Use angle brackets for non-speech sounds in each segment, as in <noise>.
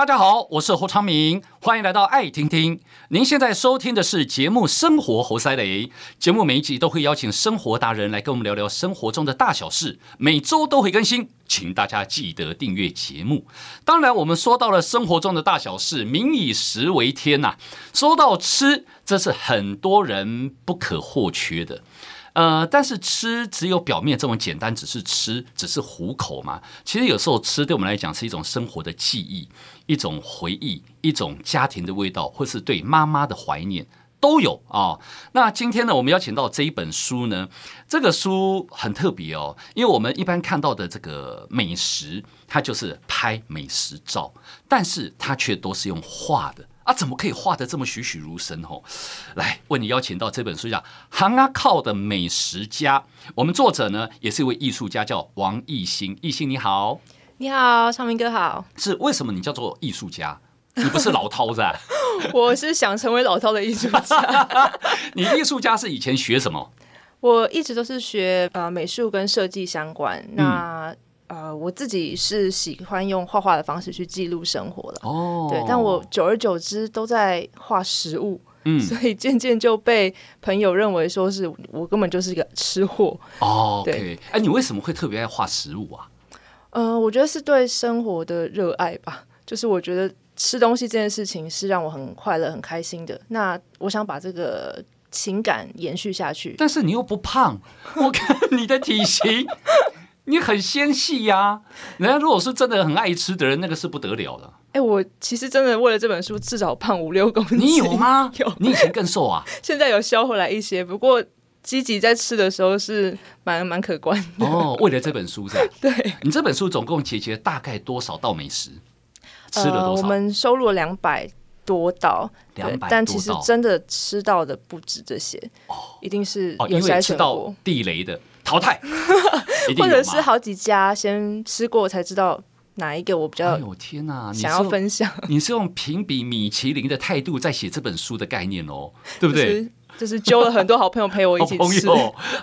大家好，我是侯昌明，欢迎来到爱听听。您现在收听的是节目《生活猴塞雷》，节目每一集都会邀请生活达人来跟我们聊聊生活中的大小事，每周都会更新，请大家记得订阅节目。当然，我们说到了生活中的大小事，民以食为天呐、说到吃，这是很多人不可或缺的。呃，但是吃只有表面这么简单，只是吃，只是糊口嘛。其实有时候吃对我们来讲是一种生活的记忆，一种回忆，一种家庭的味道，或是对妈妈的怀念都有啊、那今天呢，我们邀请到这一本书呢，这个书很特别哦，因为我们一般看到的这个美食，它就是拍美食照，但是它却都是用画的。啊，怎么可以画的这么栩栩如生？哦，来为你邀请到这本书叫《行阿靠的美食家》，我们作者呢也是一位艺术家，叫王艺兴。艺兴你好，你好，昌明哥好。是为什么你叫做艺术家？你不是老饕子？<laughs> 我是想成为老饕的艺术家。<laughs> 你艺术家是以前学什么？我一直都是学呃美术跟设计相关。那、嗯呃，我自己是喜欢用画画的方式去记录生活的哦，对，但我久而久之都在画食物，嗯，<laughs> 所以渐渐就被朋友认为说是我根本就是一个吃货哦。对，哎，你为什么会特别爱画食物啊？呃，我觉得是对生活的热爱吧，就是我觉得吃东西这件事情是让我很快乐、很开心的。那我想把这个情感延续下去，但是你又不胖，我看你的体型。你很纤细呀，人家如果是真的很爱吃的人，那个是不得了的。哎、欸，我其实真的为了这本书，至少胖五六公斤。你有吗？<laughs> 有。你以前更瘦啊？<laughs> 现在有消回来一些，不过积极在吃的时候是蛮蛮可观的。哦，为了这本书是吧？<laughs> 对。你这本书总共集结大概多少道美食？吃了多少？呃、我们收录了两百多道，两百，但其实真的吃到的不止这些。哦，一定是有因为吃到地雷的。淘汰，或者是好几家先吃过才知道哪一个我比较。哎呦天哪！想要分享，<laughs> 你是用评比米其林的态度在写这本书的概念哦，对不对？就是、就是揪了很多好朋友陪我一起 <laughs> 吃。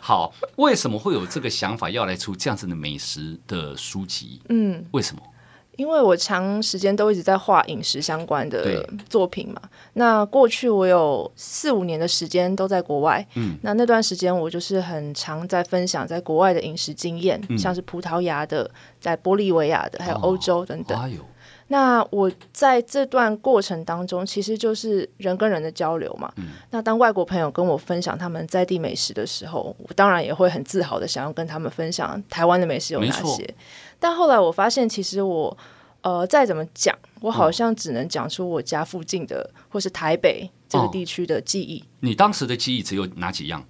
好，为什么会有这个想法要来出这样子的美食的书籍？嗯，为什么？因为我长时间都一直在画饮食相关的作品嘛，那过去我有四五年的时间都在国外，嗯，那那段时间我就是很常在分享在国外的饮食经验，嗯，像是葡萄牙的、在玻利维亚的，还有欧洲等等。哦，那我在这段过程当中，其实就是人跟人的交流嘛。嗯，那当外国朋友跟我分享他们在地美食的时候，我当然也会很自豪的想要跟他们分享台湾的美食有哪些。但后来我发现，其实我，呃，再怎么讲，我好像只能讲出我家附近的，嗯、或是台北这个地区的记忆。你当时的记忆只有哪几样？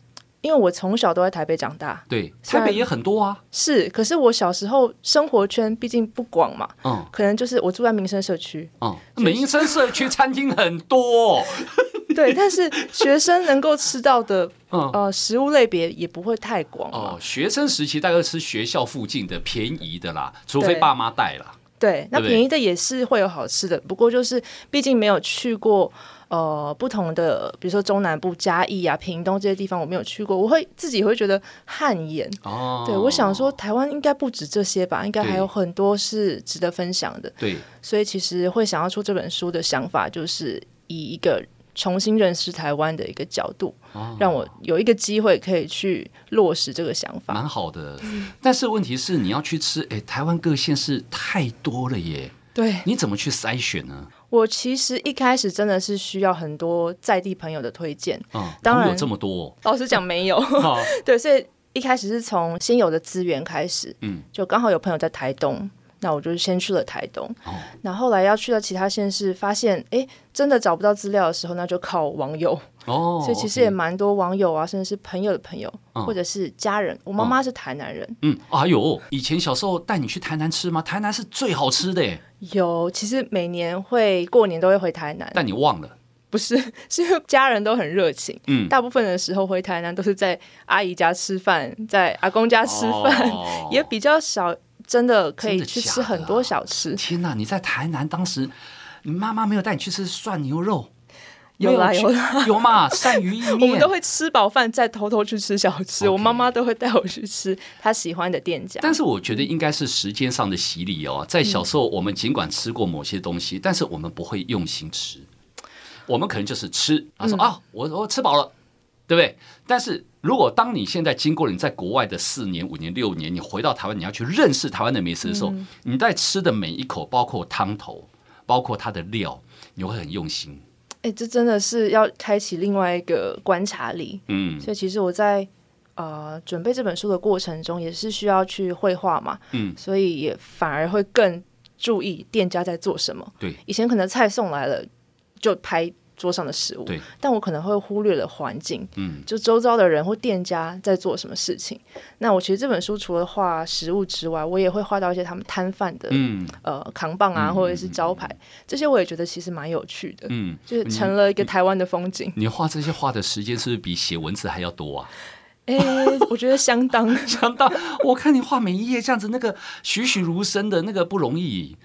因为我从小都在台北长大。对，台北也很多啊。是，可是我小时候生活圈毕竟不广嘛。嗯。可能就是我住在民生社区。嗯。民生社区餐厅很多。<laughs> 对，但是学生能够吃到的，呃，食物类别也不会太广哦。学生时期大概吃学校附近的便宜的啦，除非爸妈带啦。对，那便宜的也是会有好吃的，不过就是毕竟没有去过，呃，不同的，比如说中南部嘉义啊、屏东这些地方，我没有去过，我会自己会觉得汗颜。哦，对，我想说台湾应该不止这些吧，应该还有很多是值得分享的。对，所以其实会想要出这本书的想法，就是以一个。重新认识台湾的一个角度，哦，让我有一个机会可以去落实这个想法，蛮好的。<laughs> 但是问题是，你要去吃，哎，台湾各县市太多了耶。对，你怎么去筛选呢？我其实一开始真的是需要很多在地朋友的推荐。嗯，当然有这么多，老实讲没有。<laughs> <laughs> 对，所以一开始是从现有的资源开始。嗯，就刚好有朋友在台东。那我就先去了台东，那、哦、后，后来要去到其他县市，发现哎，真的找不到资料的时候，那就靠网友。哦，所以其实也蛮多网友啊，甚至是朋友的朋友，嗯、或者是家人。我妈妈是台南人。嗯，哎呦，以前小时候带你去台南吃吗？台南是最好吃的耶。有，其实每年会过年都会回台南。但你忘了？不是，<laughs> 是因为家人都很热情。嗯，大部分的时候回台南都是在阿姨家吃饭，在阿公家吃饭，哦、也比较少。真的可以去吃很多小吃。天哪！你在台南当时，你妈妈没有带你去吃涮牛肉？有啦有啦有嘛？鳝鱼意面，<laughs> 我们都会吃饱饭再偷偷去吃小吃。我妈妈都会带我去吃她喜欢的店家。但是我觉得应该是时间上的洗礼哦。在小时候，我们尽管吃过某些东西，嗯、但是我们不会用心吃。我们可能就是吃，他说、嗯、啊，我我吃饱了，对不对？但是如果当你现在经过了你在国外的四年、五年、六年，你回到台湾，你要去认识台湾的美食的时候，嗯、你在吃的每一口，包括汤头，包括它的料，你会很用心。哎，这真的是要开启另外一个观察力。嗯，所以其实我在呃准备这本书的过程中，也是需要去绘画嘛。嗯，所以也反而会更注意店家在做什么。对，以前可能菜送来了。就拍桌上的食物，但我可能会忽略了环境，嗯，就周遭的人或店家在做什么事情。那我其实这本书除了画食物之外，我也会画到一些他们摊贩的，嗯，呃，扛棒啊，或者是招牌，嗯，这些我也觉得其实蛮有趣的，嗯，就是成了一个台湾的风景。你画这些画的时间是不是比写文字还要多啊？哎，<laughs> 我觉得相当 <laughs> 相当。我看你画每一页这样子，那个栩栩如生的那个不容易。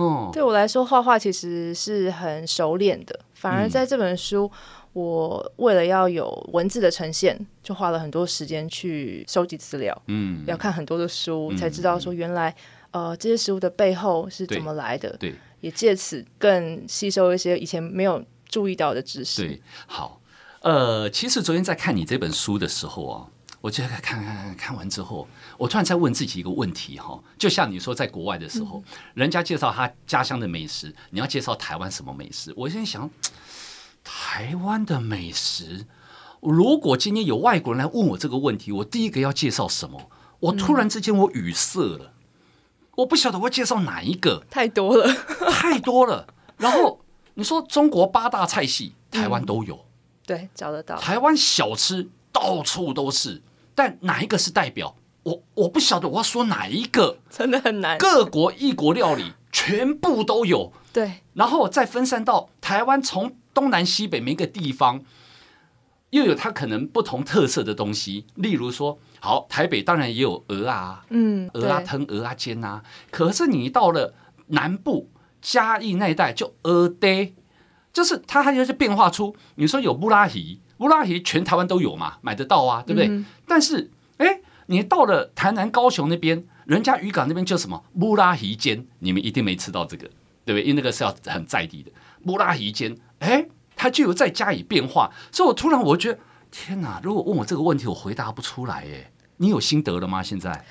哦，对我来说，画画其实是很熟练的。反而在这本书，嗯、我为了要有文字的呈现，就花了很多时间去收集资料。嗯，要看很多的书，嗯、才知道说原来，呃，这些食物的背后是怎么来的。对，对也借此更吸收一些以前没有注意到的知识。对，好，呃，其实昨天在看你这本书的时候啊。我就看看看看完之后，我突然在问自己一个问题哈，就像你说，在国外的时候，人家介绍他家乡的美食，你要介绍台湾什么美食？我现在想，台湾的美食，如果今天有外国人来问我这个问题，我第一个要介绍什么？我突然之间我语塞了，我不晓得我介绍哪一个，太多了，太多了。然后你说中国八大菜系，台湾都有，对，找得到。台湾小吃到处都是。但哪一个是代表？我我不晓得我要说哪一个，真的很难。各国异国料理全部都有，对，然后再分散到台湾，从东南西北每一个地方，又有它可能不同特色的东西。例如说，好，台北当然也有鹅啊，嗯，鹅啊汤、鹅啊煎啊。可是你到了南部嘉义那一带，就鹅呆，就是它还有些变化出。你说有布拉提。乌拉提全台湾都有嘛，买得到啊，对不对？嗯、但是，哎，你到了台南、高雄那边，人家渔港那边叫什么乌拉提煎，你们一定没吃到这个，对不对？因为那个是要很在地的乌拉提煎，哎，它就有再加以变化。所以我突然我觉得，天哪！如果问我这个问题，我回答不出来。哎，你有心得了吗？现在？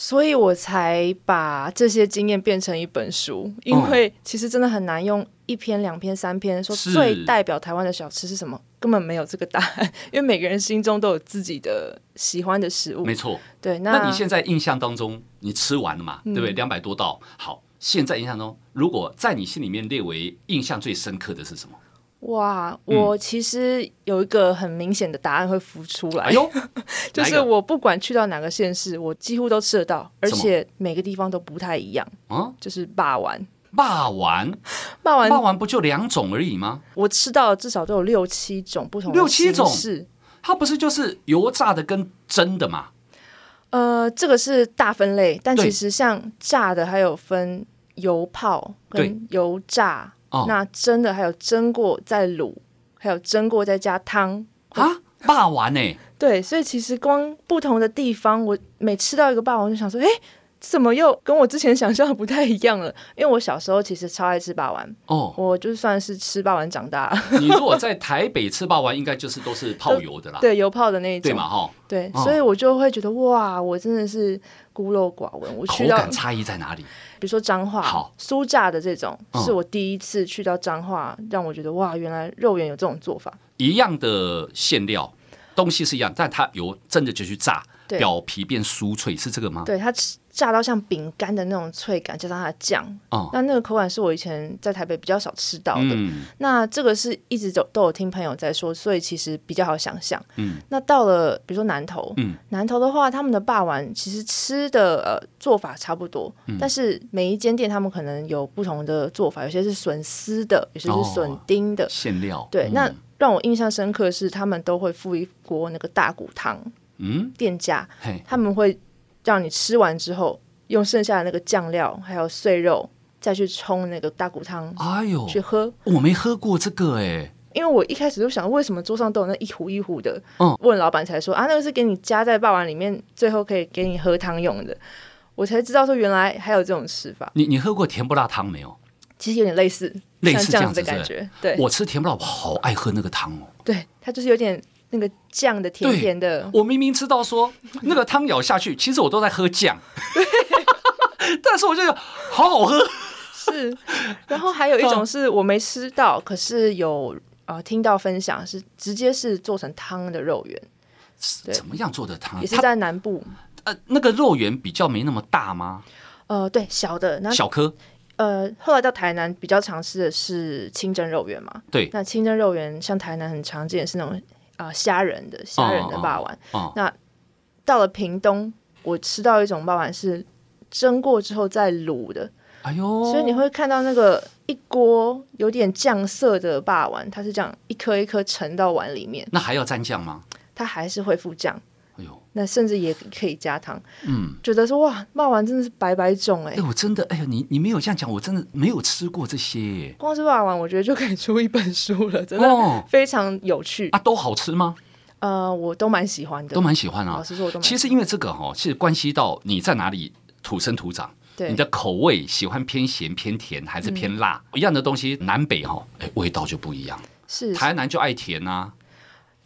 所以我才把这些经验变成一本书，因为其实真的很难用一篇、两篇、三篇说最代表台湾的小吃是什么，根本没有这个答案，<laughs> 因为每个人心中都有自己的喜欢的食物。没错，对。那，那你现在印象当中，你吃完了嘛？对不对？两百多道，好。现在印象中，如果在你心里面列为印象最深刻的是什么？哇，我其实有一个很明显的答案会浮出来。哎，<laughs> 就是我不管去到哪个县市，我几乎都吃得到，而且每个地方都不太一样。嗯，就是肉圆。肉圆，肉圆，肉圆不就两种而已吗？我吃到至少都有六七种不同的六七种，它不是就是油炸的跟蒸的吗？呃，这个是大分类，但其实像炸的还有分油泡跟油炸。哦、那蒸的还有蒸过再卤，还有蒸过再加汤啊，霸王呢？对，所以其实光不同的地方，我每吃到一个霸王，就想说，哎，怎么又跟我之前想象的不太一样了？因为我小时候其实超爱吃霸王哦，我就算是吃霸王长大。<laughs> 你如果在台北吃霸王，应该就是都是泡 <laughs> 油的啦，对，油泡的那一种，对嘛？哈，对，所以我就会觉得哇，我真的是孤陋寡闻。我去到口感差异在哪里？比如说彰化好。酥炸的这种，是我第一次去到彰化，嗯，让我觉得哇，原来肉圆有这种做法。一样的馅料，东西是一样，但它油真的就去炸，表皮变酥脆，是这个吗？对，它。炸到像饼干的那种脆感，加上它的酱，哦，那那个口感是我以前在台北比较少吃到的。嗯、那这个是一直都都有听朋友在说，所以其实比较好想象。嗯，那到了比如说南投，嗯，南投的话，他们的霸王其实吃的呃做法差不多，嗯，但是每一间店他们可能有不同的做法，有些是笋丝的，有些是笋丁的馅料。对，嗯、那让我印象深刻的是他们都会附一锅那个大骨汤。嗯，店家他们会。让你吃完之后，用剩下的那个酱料还有碎肉，再去冲那个大骨汤。哎呦，去喝！我没喝过这个哎，因为我一开始就想，为什么桌上都有那一壶一壶的？嗯，问老板才说啊，那个是给你加在霸王里面，最后可以给你喝汤用的。我才知道说原来还有这种吃法。你你喝过甜不辣汤没有？其实有点类似，类似这样子的感觉。对，我吃甜不辣，我好爱喝那个汤哦。对，它就是有点那个酱的甜甜的。我明明知道说 <laughs> 那个汤咬下去，其实我都在喝酱。<laughs> 但是我就觉得好好喝。是，然后还有一种是我没吃到，可是有呃听到分享是直接是做成汤的肉圆。怎么样做的汤？也是在南部。呃，那个肉圆比较没那么大吗？呃，对，小的，那小颗。呃，后来到台南比较常吃的是清蒸肉圆嘛。对，那清蒸肉圆像台南很常见是那种啊、呃、虾仁的虾仁的霸丸。哦哦、那到了屏东，我吃到一种霸王是蒸过之后再卤的。哎呦，所以你会看到那个一锅有点酱色的霸王，它是这样一颗一颗盛到碗里面。那还要蘸酱吗？它还是会附酱。那甚至也可以加糖。嗯，觉得说哇，骂丸真的是白白种哎、欸。哎，我真的哎呀，你你没有这样讲，我真的没有吃过这些。光是骂丸，我觉得就可以出一本书了，真的非常有趣、哦、啊！都好吃吗？呃，我都蛮喜欢的，都蛮喜欢啊。老实说，我。其实因为这个哈，其实关系到你在哪里土生土长。你的口味喜欢偏咸偏甜还是偏辣？嗯、一样的东西，南北哈，哎，味道就不一样。是，台南就爱甜啊。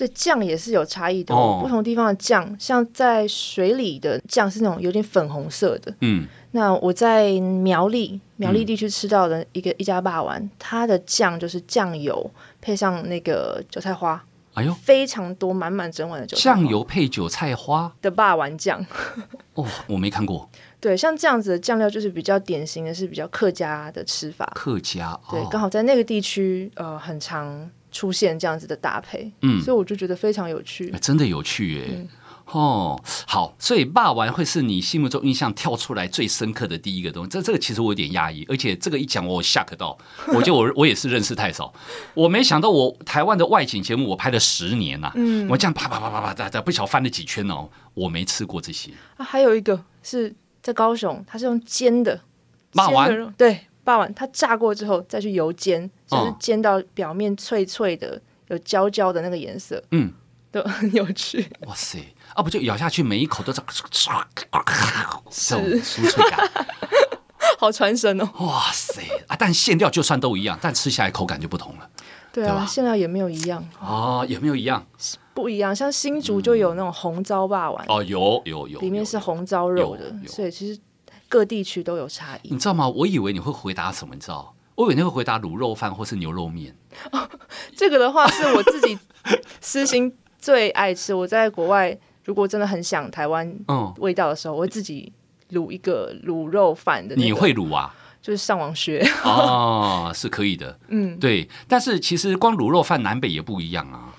对，酱也是有差异的、哦，不同地方的酱，像在水里的酱是那种有点粉红色的。嗯，那我在苗栗苗栗地区吃到的一个、嗯、一家霸王，它的酱就是酱油配上那个韭菜花。哎呦，非常多，满满整碗的韭菜花。酱油配韭菜花的霸王酱。<laughs> 哦，我没看过。对，像这样子的酱料就是比较典型的是比较客家的吃法。客家，对，刚好在那个地区，呃，很常出现这样子的搭配。嗯，所以我就觉得非常有趣。欸、真的有趣耶、嗯！哦，好，所以霸王会是你心目中印象跳出来最深刻的第一个东西。这这个其实我有点压抑，而且这个一讲我吓到，我就我 <laughs> 我也是认识太少，我没想到我台湾的外景节目我拍了十年呐、啊，嗯，我这样啪啪啪啪啪在不晓翻了几圈哦，我没吃过这些啊。还有一个是。在高雄，它是用煎的，霸王对，霸王它炸过之后再去油煎，就是煎到表面脆脆的，有焦焦的那个颜色，嗯，都 <laughs> 很有趣。哇塞，啊不就咬下去每一口都是唰这种酥脆感，<laughs> 好传神哦。哇塞啊，但馅料就算都一样，但吃下来口感就不同了。对啊，馅料也没有一样哦，也没有一样。不一样，像新竹就有那种红糟霸王哦，有有有，里面是红糟肉的，所以其实各地区都有差异。你知道吗？我以为你会回答什么？你知道？我以为你会回答卤肉饭或是牛肉面。哦，<laughs> 这个的话是我自己私心最爱吃。我在国外如果真的很想台湾味道的时候，嗯，我会自己卤一个卤肉饭的，那个。你会卤啊？就是上网学哦，是可以的。<laughs> 嗯，对。但是其实光卤肉饭南北也不一样啊。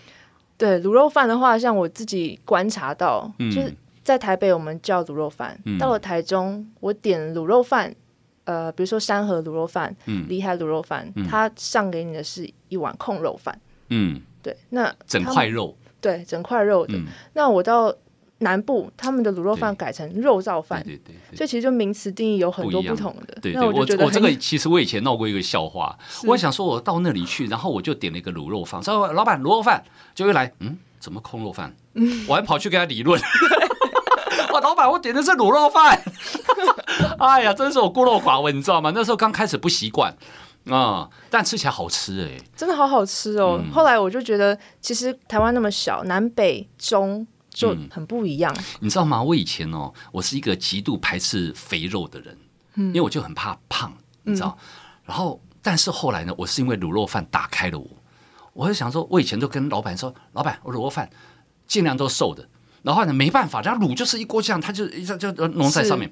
对卤肉饭的话，像我自己观察到，嗯、就是在台北我们叫卤肉饭，嗯、到了台中我点卤肉饭，呃，比如说山河卤肉饭、嗯、厉害卤肉饭，它上给你的是一碗控肉饭，嗯，对，那整块肉，对，整块肉的，嗯、那我到。南部他们的卤肉饭改成肉燥饭，对对对，这其实就名词定义有很多不同的。对，对，对，我我这个其实我以前闹过一个笑话，我想说我到那里去，然后我就点了一个卤肉饭，说老板卤肉饭，就会来，嗯，怎么空肉饭？嗯，<laughs> 我还跑去跟他理论，哇，老板我点的是卤肉饭，<laughs> 哎呀，真是我孤陋寡闻，你知道吗？那时候刚开始不习惯啊，但吃起来好吃哎，真的好好吃哦。嗯、后来我就觉得，其实台湾那么小，南北中。就很不一样、嗯，你知道吗？我以前哦，我是一个极度排斥肥肉的人，嗯，因为我就很怕胖，你知道。嗯、然后，但是后来呢，我是因为卤肉饭打开了我，我就想说，我以前都跟老板说，老板，我卤肉饭尽量都瘦的。然后呢，没办法，然后卤就是一锅酱，它就一下就浓在上面。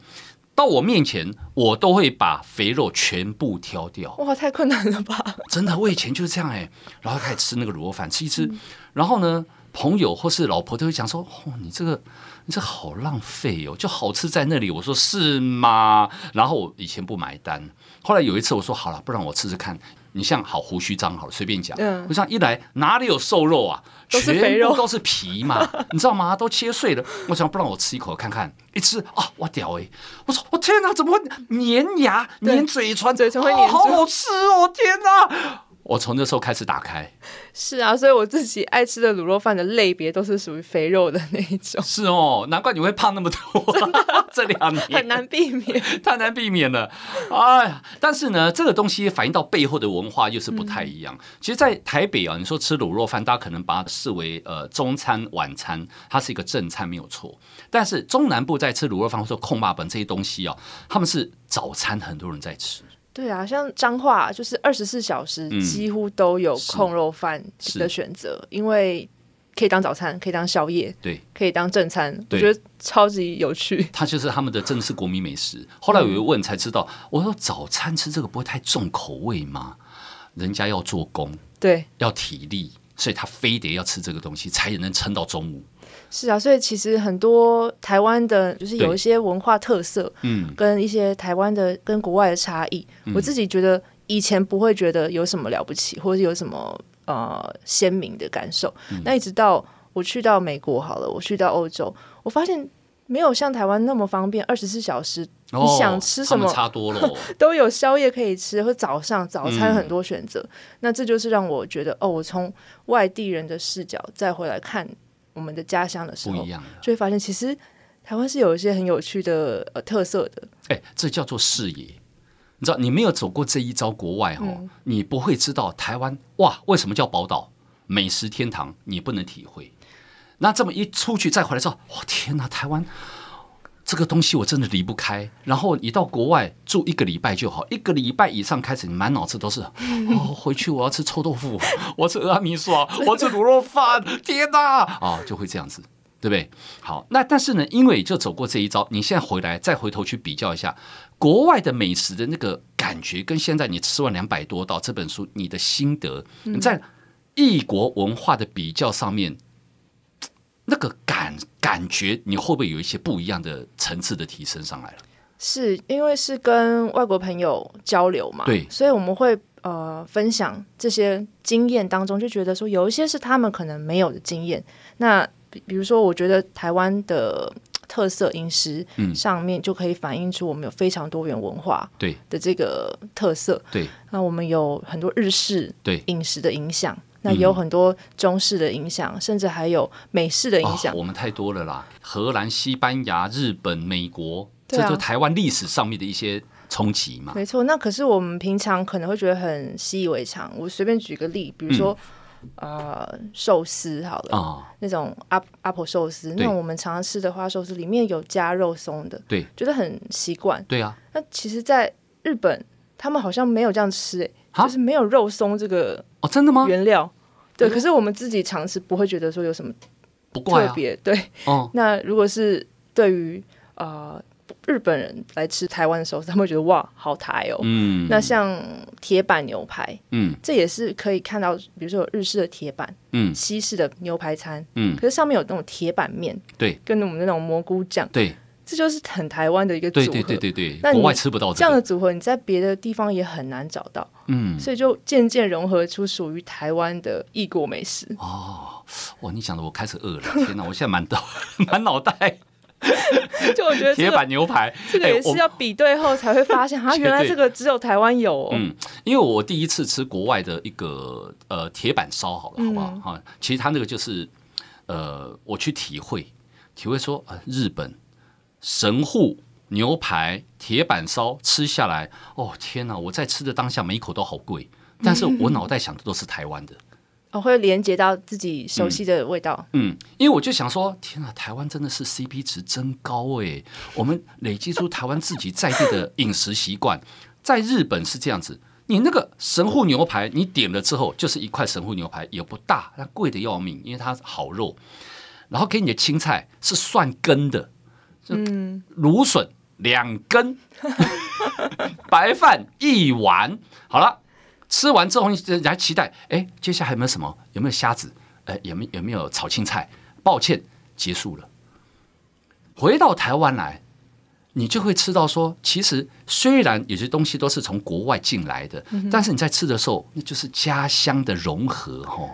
到我面前，我都会把肥肉全部挑掉。哇，太困难了吧？真的，我以前就是这样哎、欸。然后开始吃那个卤肉饭，吃一吃，嗯、然后呢？朋友或是老婆都会讲说：“哦，你这个，你这好浪费哦，就好吃在那里。”我说：“是吗？”然后我以前不买单，后来有一次我说：“好了，不然我吃吃看。”你像好胡须章好了，随便讲。嗯，我想一来哪里有瘦肉啊？全部都是皮嘛，<laughs> 你知道吗？都切碎了。我想不让我吃一口看看，一吃啊，我屌哎！我说我天哪，怎么会粘牙、粘嘴唇？嘴唇会粘、哦，好好吃哦！天哪！我从那时候开始打开。是啊，所以我自己爱吃的卤肉饭的类别都是属于肥肉的那一种。是哦，难怪你会胖那么多。<laughs> 这两年很难避免，<laughs> 太难避免了。哎呀，但是呢，这个东西反映到背后的文化又是不太一样。嗯、其实，在台北啊，你说吃卤肉饭，大家可能把它视为呃中餐晚餐，它是一个正餐没有错。但是中南部在吃卤肉饭或者说焢肉饭这些东西啊，他们是早餐，很多人在吃。对啊，像彰化就是二十四小时几乎都有控肉饭的选择，嗯、因为可以当早餐，可以当宵夜，对，可以当正餐，我觉得超级有趣。<laughs> 它就是他们的真的是国民美食。后来我又问才知道，嗯、我说早餐吃这个不会太重口味吗？人家要做工，对，要体力，所以他非得要吃这个东西，才能撑到中午。是啊，所以其实很多台湾的，就是有一些文化特色，嗯，跟一些台湾的跟国外的差异，嗯、我自己觉得以前不会觉得有什么了不起，或者有什么呃鲜明的感受。嗯、那一直到我去到美国好了，我去到欧洲，我发现没有像台湾那么方便，二十四小时你想吃什么，差多了，<laughs> 都有宵夜可以吃，或早上早餐很多选择。嗯、那这就是让我觉得，哦，我从外地人的视角再回来看。我们的家乡的时候，就会发现其实台湾是有一些很有趣的呃特色的。哎，这叫做视野。你知道，你没有走过这一招国外哈，嗯、你不会知道台湾哇，为什么叫宝岛美食天堂？你不能体会。那这么一出去再回来之后，哇天哪，台湾这个东西我真的离不开。然后你到国外住一个礼拜就好，一个礼拜以上开始，你满脑子都是哦，回去我要吃臭豆腐，<laughs> 我要吃阿米索，<laughs> 我要吃卤肉饭，<laughs> 天哪啊，就会这样子，对不对？好，那但是呢，因为就走过这一招，你现在回来再回头去比较一下国外的美食的那个感觉，跟现在你吃完两百多道这本书你的心得，你在异国文化的比较上面。那个感感觉，你会不会有一些不一样的层次的提升上来了？是因为是跟外国朋友交流嘛？对，所以我们会呃分享这些经验当中，就觉得说有一些是他们可能没有的经验。那比比如说，我觉得台湾的特色饮食上面就可以反映出我们有非常多元文化对的这个特色。对，那我们有很多日式对饮食的影响。那有很多中式的影响，嗯、甚至还有美式的影响。哦、我们太多了啦，荷兰、西班牙、日本、美国，啊、这就台湾历史上面的一些冲击嘛。没错，那可是我们平常可能会觉得很习以为常。我随便举个例，比如说，嗯、呃，寿司好了，哦、那种阿阿婆寿司，那种我们常常吃的花寿司，里面有加肉松的，对，觉得很习惯。对啊，那其实，在日本，他们好像没有这样吃、欸，哎，就是没有肉松这个。哦，真的吗？原料对，可是我们自己尝试不会觉得说有什么不特别。对，哦，<laughs> 那如果是对于呃日本人来吃台湾的时候，他们会觉得哇，好台哦。嗯，那像铁板牛排，嗯，这也是可以看到，比如说有日式的铁板，嗯，西式的牛排餐，嗯，可是上面有那种铁板面，对，跟我们那种蘑菇酱，对。这就是很台湾的一个组合，对对对对对。那国外吃不到这样的组合，你在别的地方也很难找到。嗯，所以就渐渐融合出属于台湾的异国美食。哦，哇！你讲的我开始饿了，<laughs> 天哪！我现在满脑 <laughs> 满脑袋。<laughs> 就我觉得铁板牛排，这个也是要比对后才会发现，啊，原来这个只有台湾有。嗯，因为我第一次吃国外的一个呃铁板烧，好了，好不好？哈，其实他那个就是呃，我去体会体会说，呃，日本。神户牛排、铁板烧吃下来，哦天哪！我在吃的当下，每一口都好贵，但是我脑袋想的都是台湾的，我、哦、会连接到自己熟悉的味道。嗯，因为我就想说，天哪，台湾真的是 CP 值真高哎！我们累积出台湾自己在地的饮食习惯，在日本是这样子，你那个神户牛排，你点了之后就是一块神户牛排，也不大，它贵的要命，因为它好肉，然后给你的青菜是蒜根的。嗯，芦笋两根，<laughs> 白饭一碗，好了，吃完之后你还期待，哎，接下来还有没有什么？有没有虾子？哎，有没有有没有炒青菜？抱歉，结束了。回到台湾来，你就会吃到说，其实虽然有些东西都是从国外进来的，嗯、但是你在吃的时候，那就是家乡的融合，哦。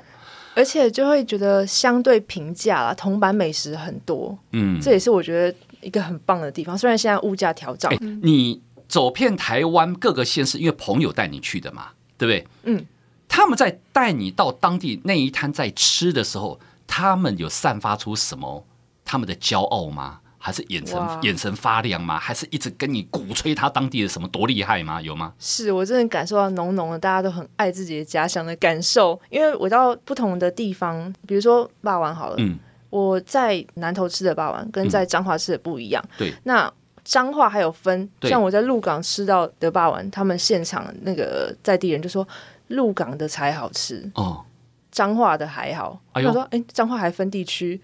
而且就会觉得相对平价啦，铜板美食很多，嗯，这也是我觉得一个很棒的地方。虽然现在物价调涨，你走遍台湾各个县市，因为朋友带你去的嘛，对不对？嗯，他们在带你到当地那一摊在吃的时候，他们有散发出什么他们的骄傲吗？还是眼神眼神发亮吗？还是一直跟你鼓吹他当地的什么多厉害吗？有吗？是我真的感受到浓浓的大家都很爱自己的家乡的感受。因为我到不同的地方，比如说肉圆好了，嗯，我在南投吃的霸王跟在彰化吃的不一样。对，那彰化还有分，像我在鹿港吃到的肉圆，他们现场那个在地人就说鹿港的才好吃哦。彰化的还好，他说：“哎，彰化还分地区，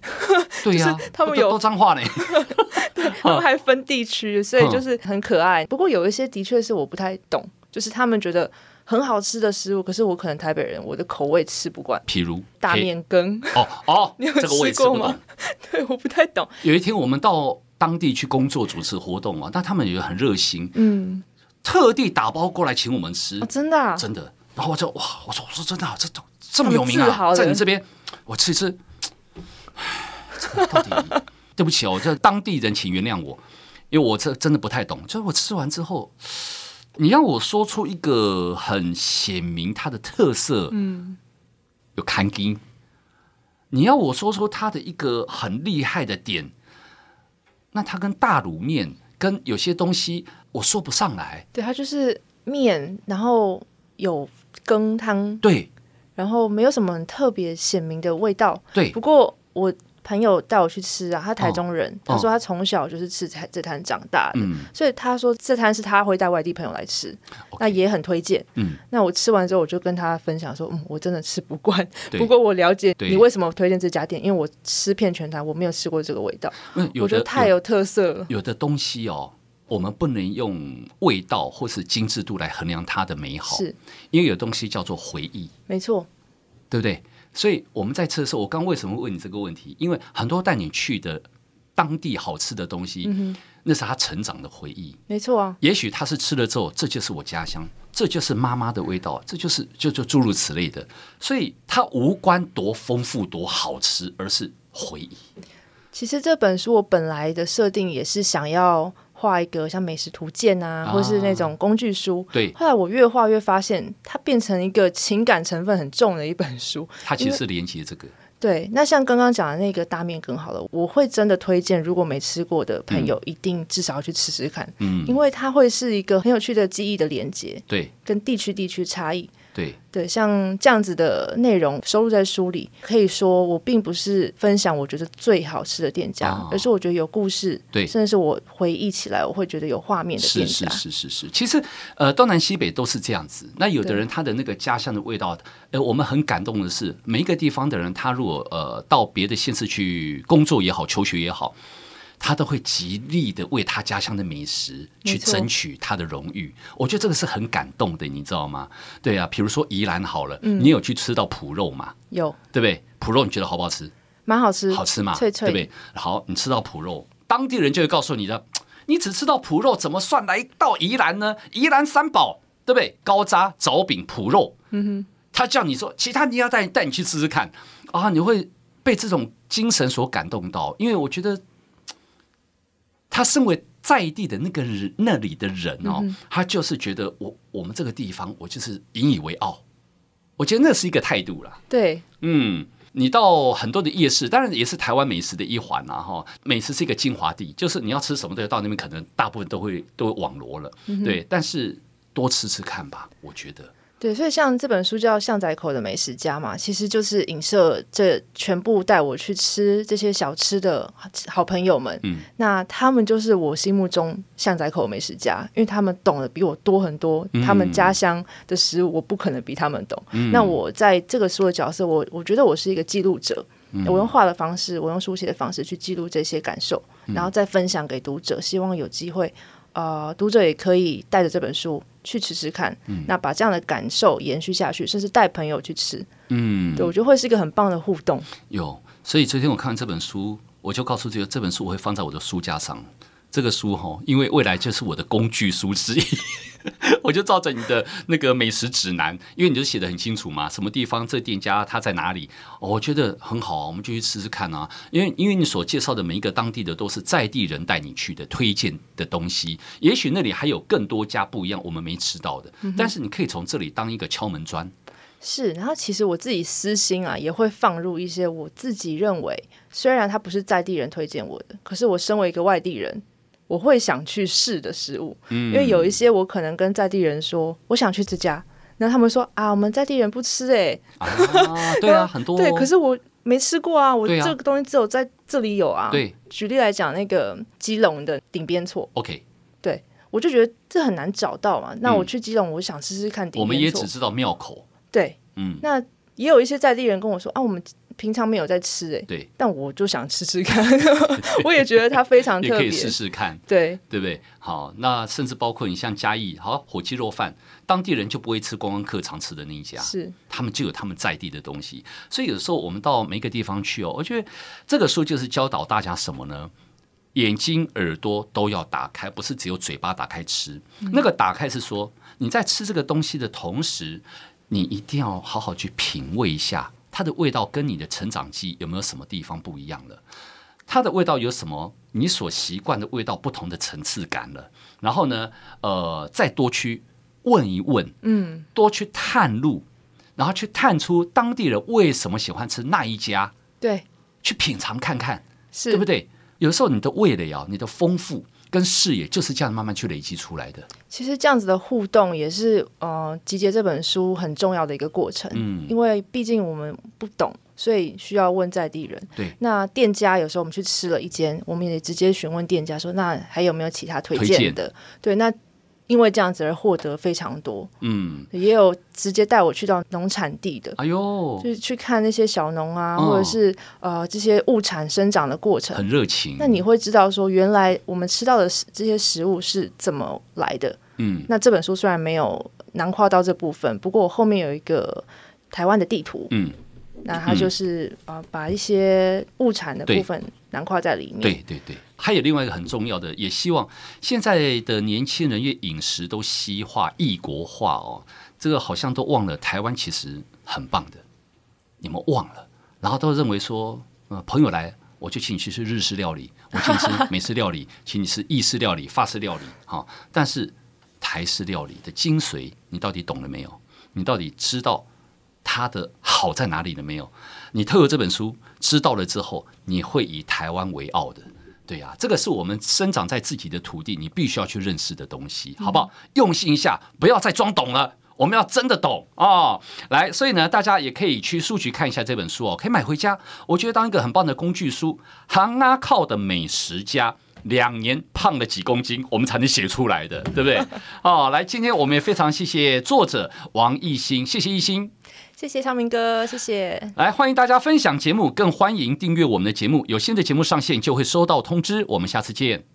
对呀，<laughs> 他们有都彰化呢，<laughs> 对，他们还分地区，所以就是很可爱。不过有一些的确是我不太懂，就是他们觉得很好吃的食物，可是我可能台北人，我的口味吃不惯。譬如大面羹，哦哦，<laughs> 你有吃过吗？<laughs> 对，我不太懂。有一天我们到当地去工作主持活动啊，但他们也很热心，嗯，特地打包过来请我们吃，真的，真的。然后我就哇，我说我说真的，这种。”这么有名啊，在你这边，我吃一吃。这到底对不起哦，这当地人，请原谅我，因为我这真的不太懂。就是我吃完之后，你要我说出一个很显明它的特色，嗯，有看筋。你要我说出它的一个很厉害的点，那它跟大卤面跟有些东西我说不上来。对，它就是面，然后有羹汤，对。然后没有什么特别显明的味道。对。不过我朋友带我去吃啊，他台中人，哦、他说他从小就是吃这这摊长大的，嗯、所以他说这摊是他会带外地朋友来吃，嗯、那也很推荐。嗯。那我吃完之后，我就跟他分享说，嗯，我真的吃不惯。<laughs> 不过我了解你为什么推荐这家店，因为我吃遍全台，我没有吃过这个味道。嗯。我觉得太有特色了。有的东西哦。我们不能用味道或是精致度来衡量它的美好，是因为有东西叫做回忆，没错，对不对？所以我们在吃的时候，我刚为什么问你这个问题？因为很多带你去的当地好吃的东西，嗯、那是他成长的回忆，没错啊。也许他是吃了之后，这就是我家乡，这就是妈妈的味道，这就是就就诸如此类的。所以它无关多丰富多好吃，而是回忆。其实这本书我本来的设定也是想要。画一个像美食图鉴啊，或是那种工具书。对。后来我越画越发现，它变成一个情感成分很重的一本书。它其实是连接这个。对。那像刚刚讲的那个大面羹好了，我会真的推荐，如果没吃过的朋友，一定至少要去吃吃看。嗯。因为它会是一个很有趣的记忆的连接。对。跟地区地区差异。对对，像这样子的内容收录在书里，可以说我并不是分享我觉得最好吃的店家，哦、而是我觉得有故事，对，甚至是我回忆起来我会觉得有画面的店家。是是是是是，其实呃，东南西北都是这样子。那有的人他的那个家乡的味道，对呃，我们很感动的是，每一个地方的人，他如果呃到别的县市去工作也好，求学也好。他都会极力的为他家乡的美食去争取他的荣誉，我觉得这个是很感动的，你知道吗？对啊，比如说宜兰好了，你有去吃到脯肉吗？有，对不对？脯肉你觉得好不好吃？蛮好吃，好吃嘛，脆脆，对不对？好，你吃到脯肉，当地人就会告诉你的，你只吃到脯肉，怎么算来到宜兰呢？宜兰三宝，对不对？高渣、枣饼、脯肉，嗯哼，他叫你说，其他你要带带你去吃吃看啊，你会被这种精神所感动到，因为我觉得。他身为在地的那个人，那里的人哦，嗯、他就是觉得我我们这个地方，我就是引以为傲。我觉得那是一个态度啦。对，嗯，你到很多的夜市，当然也是台湾美食的一环啦。哈，美食是一个精华地，就是你要吃什么都要，到那边可能大部分都会都会网罗了。嗯、对，但是多吃吃看吧，我觉得。对，所以像这本书叫《巷仔口的美食家》嘛，其实就是影射这全部带我去吃这些小吃的好朋友们。嗯，那他们就是我心目中巷仔口美食家，因为他们懂得比我多很多。嗯、他们家乡的食物，我不可能比他们懂。嗯、那我在这个书的角色，我我觉得我是一个记录者。嗯、我用画的方式，我用书写的方式去记录这些感受，嗯、然后再分享给读者。希望有机会，呃，读者也可以带着这本书。去吃吃看，嗯、那把这样的感受延续下去，甚至带朋友去吃，嗯，对，我觉得会是一个很棒的互动。有，所以昨天我看这本书，我就告诉这个这本书我会放在我的书架上。这个书哈，因为未来就是我的工具书之一，<laughs> 我就照着你的那个美食指南，因为你就写的很清楚嘛，什么地方这店家他在哪里，我觉得很好，我们就去试试看啊。因为因为你所介绍的每一个当地的都是在地人带你去的推荐的东西，也许那里还有更多家不一样我们没吃到的，但是你可以从这里当一个敲门砖。是，然后其实我自己私心啊，也会放入一些我自己认为，虽然他不是在地人推荐我的，可是我身为一个外地人，我会想去试的食物。嗯，因为有一些我可能跟在地人说，我想去这家，那他们说啊，我们在地人不吃哎、欸。啊，对啊，很多、哦、对，可是我没吃过啊，我这个东西只有在这里有啊。对，举例来讲，那个基隆的顶边错，OK，对。我就觉得这很难找到嘛，那我去基隆，我想试试看顶边错。我们也只知道庙口。对，嗯，那也有一些在地人跟我说啊，我们平常没有在吃，哎，对，但我就想吃吃看，<laughs> 我也觉得它非常特别，可以试试看，对，对不对？好，那甚至包括你像嘉义，好火鸡肉饭，当地人就不会吃观光客常吃的那一家，是。他们就有他们在地的东西，所以有时候我们到每个地方去哦，我觉得这个书就是教导大家什么呢？眼睛、耳朵都要打开，不是只有嘴巴打开吃。嗯、那个打开是说，你在吃这个东西的同时，你一定要好好去品味一下它的味道，跟你的成长记忆有没有什么地方不一样了？它的味道有什么你所习惯的味道不同的层次感了？然后呢，呃，再多去问一问，嗯，多去探路，然后去探出当地人为什么喜欢吃那一家，对，去品尝看看，是对不对？有时候你的味蕾啊，你的丰富跟视野就是这样慢慢去累积出来的。其实这样子的互动也是呃，集结这本书很重要的一个过程。嗯，因为毕竟我们不懂，所以需要问在地人。对，那店家有时候我们去吃了一间，我们也直接询问店家说，那还有没有其他推荐的？对，那。因为这样子而获得非常多，嗯，也有直接带我去到农产地的，哎呦，就是去看那些小农啊，哦、或者是呃这些物产生长的过程，很热情。那你会知道说，原来我们吃到的这些食物是怎么来的，嗯。那这本书虽然没有囊括到这部分，不过我后面有一个台湾的地图，嗯。那它就是啊，嗯、把一些物产的部分囊括在里面。对对对，还有另外一个很重要的，也希望现在的年轻人，因为饮食都西化、异国化哦，这个好像都忘了台湾其实很棒的，你们忘了，然后都认为说，呃，朋友来我就请你去吃日式料理，我请你吃 <laughs> 美式料理，请你吃意式料理、法式料理，哈，但是台式料理的精髓，你到底懂了没有？你到底知道？它的好在哪里了没有？你透过这本书知道了之后，你会以台湾为傲的。对呀、啊，这个是我们生长在自己的土地，你必须要去认识的东西，好不好？用心一下，不要再装懂了，我们要真的懂哦。来，所以呢，大家也可以去书局看一下这本书哦，可以买回家。我觉得当一个很棒的工具书。行阿靠的美食家，两年胖了几公斤，我们才能写出来的，对不对？<laughs> 哦，来，今天我们也非常谢谢作者王艺兴，谢谢艺兴。谢谢昌明哥，谢谢。来，欢迎大家分享节目，更欢迎订阅我们的节目。有新的节目上线就会收到通知。我们下次见。